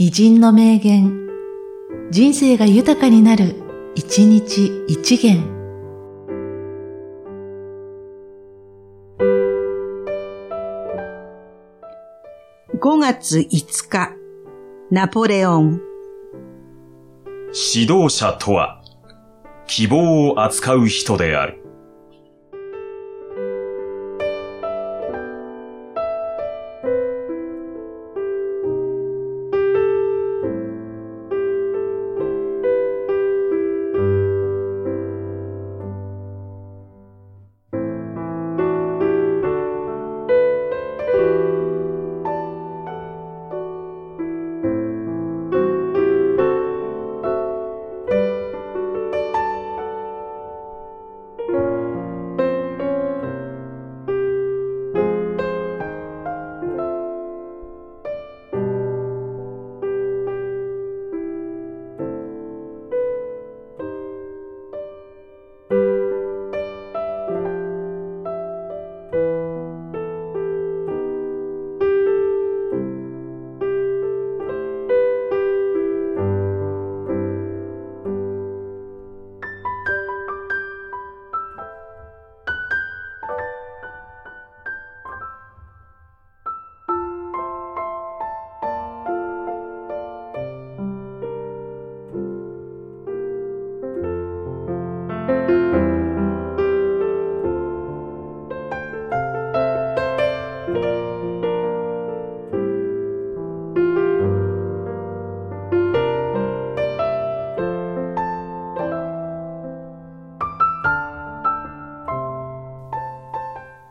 偉人の名言、人生が豊かになる、一日一元。5月5日、ナポレオン。指導者とは、希望を扱う人である。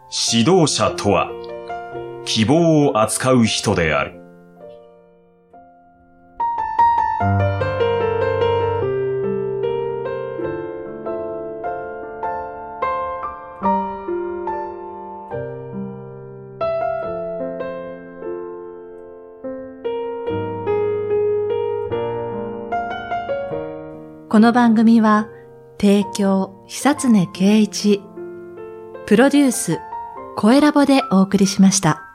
指導者とは、希望を扱う人である。この番組は、提供、久常圭一、プロデュース、声ラボでお送りしました。